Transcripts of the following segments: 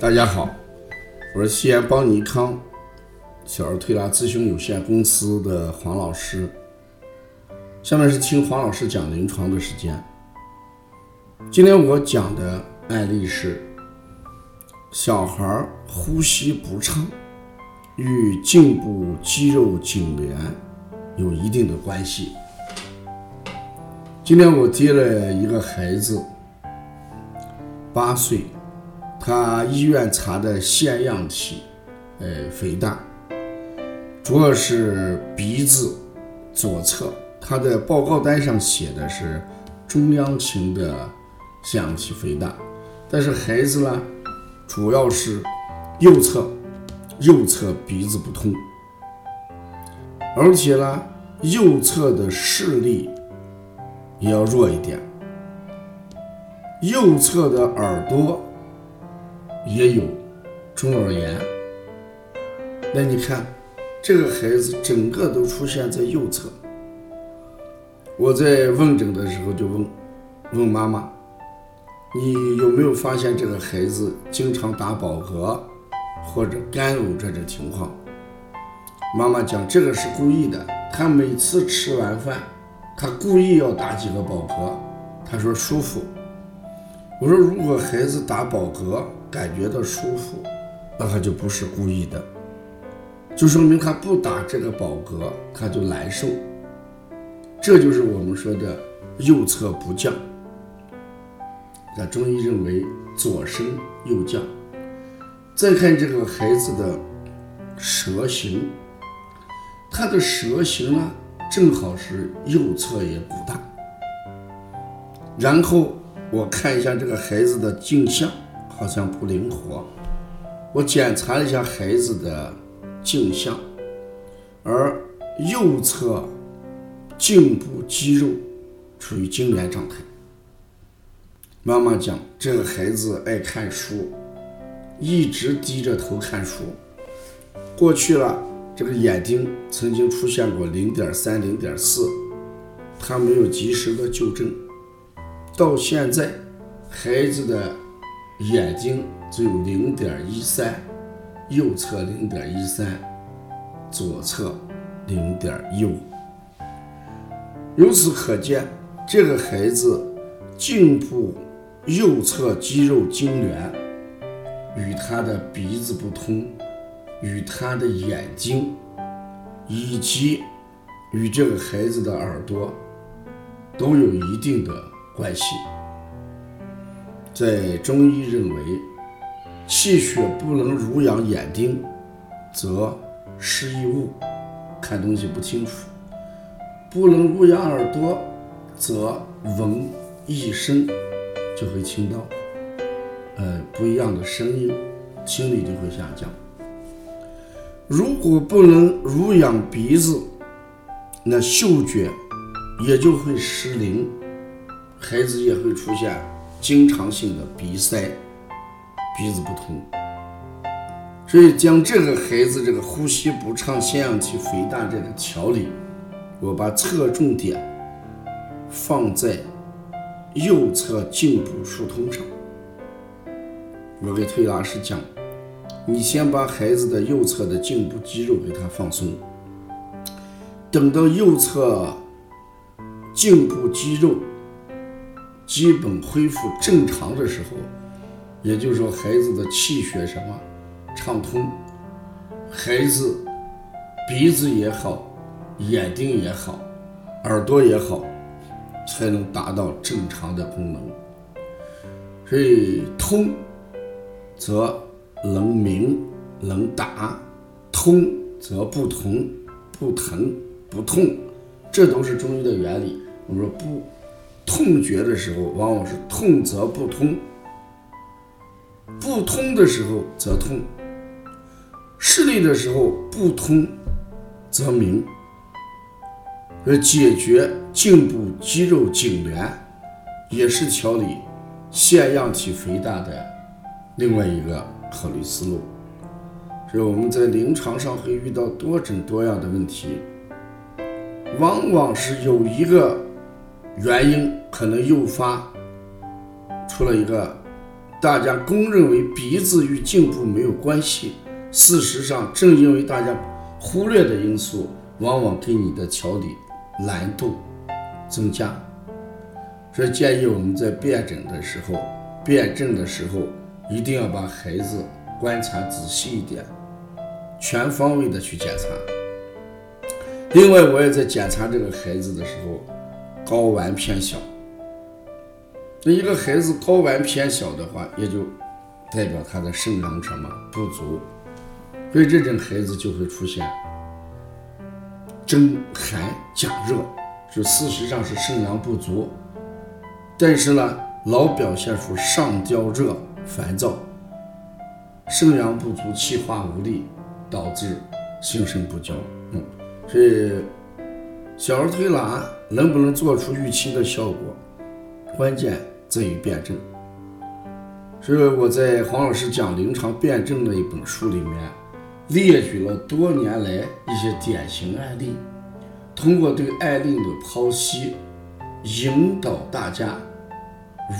大家好，我是西安邦尼康小儿推拿咨询有限公司的黄老师。下面是听黄老师讲临床的时间。今天我讲的案例是小孩呼吸不畅，与颈部肌肉痉挛有一定的关系。今天我接了一个孩子，八岁，他医院查的腺样体，呃，肥大，主要是鼻子左侧。他的报告单上写的是中央型的腺样体肥大，但是孩子呢，主要是右侧，右侧鼻子不通，而且呢，右侧的视力也要弱一点，右侧的耳朵也有中耳炎。那你看，这个孩子整个都出现在右侧。我在问诊的时候就问问妈妈：“你有没有发现这个孩子经常打饱嗝或者干呕这种情况？”妈妈讲：“这个是故意的，他每次吃完饭，他故意要打几个饱嗝，他说舒服。”我说：“如果孩子打饱嗝感觉到舒服，那他就不是故意的，就说明他不打这个饱嗝他就难受。”这就是我们说的右侧不降。那中医认为左升右降。再看这个孩子的舌形，他的舌形呢正好是右侧也不大。然后我看一下这个孩子的镜像，好像不灵活。我检查了一下孩子的镜像，而右侧。颈部肌肉处于痉挛状态。妈妈讲，这个孩子爱看书，一直低着头看书。过去了，这个眼睛曾经出现过零点三、零点四，他没有及时的纠正。到现在，孩子的眼睛只有零点一三，右侧零点一三，左侧零点一五。由此可见，这个孩子颈部右侧肌肉痉挛，与他的鼻子不通，与他的眼睛，以及与这个孩子的耳朵，都有一定的关系。在中医认为，气血不能濡养眼睛，则失异物，看东西不清楚。不能濡养耳朵，则闻一声就会听到，呃不一样的声音，听力就会下降。如果不能濡养鼻子，那嗅觉也就会失灵，孩子也会出现经常性的鼻塞、鼻子不通。所以将这个孩子这个呼吸不畅、腺样体肥大这个调理。我把侧重点放在右侧颈部疏通上。我给推拿师讲，你先把孩子的右侧的颈部肌肉给他放松，等到右侧颈部肌肉基本恢复正常的时候，也就是说孩子的气血什么畅通，孩子鼻子也好。眼睛也好，耳朵也好，才能达到正常的功能。所以通，则能鸣能打；通则不同不疼不痛，这都是中医的原理。我们说不痛觉的时候，往往是痛则不通；不通的时候则痛；视力的时候不通则明。而解决颈部肌肉痉挛，也是调理腺样体肥大的另外一个考虑思路。所以我们在临床上会遇到多种多样的问题，往往是有一个原因可能诱发出了一个大家公认为鼻子与颈部没有关系，事实上，正因为大家忽略的因素，往往给你的调理难度增加。所以建议我们在辩诊的时候、辩证的时候，一定要把孩子观察仔细一点，全方位的去检查。另外，我也在检查这个孩子的时候，睾丸偏小。那一个孩子睾丸偏小的话，也就代表他的肾阳什么不足，所以这种孩子就会出现蒸寒假热，就事实上是肾阳不足。但是呢，老表现出上焦热、烦躁，肾阳不足，气化无力，导致心肾不交。嗯，所以小儿推拿能不能做出预期的效果，关键在于辩证。所以我在黄老师讲临床辩证的一本书里面，列举了多年来一些典型案例，通过对案例的剖析，引导大家。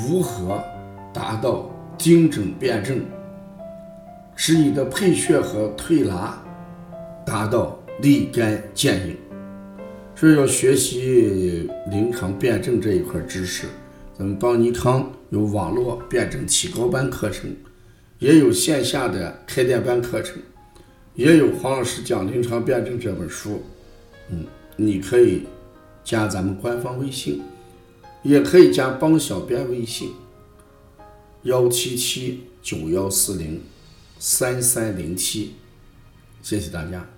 如何达到精准辩证，使你的配穴和推拿达到立竿见影？所以要学习临床辩证这一块知识。咱们邦尼康有网络辩证提高班课程，也有线下的开店班课程，也有黄老师讲临床辩证这本书。嗯，你可以加咱们官方微信。也可以加帮小编微信：幺七七九幺四零三三零七，谢谢大家。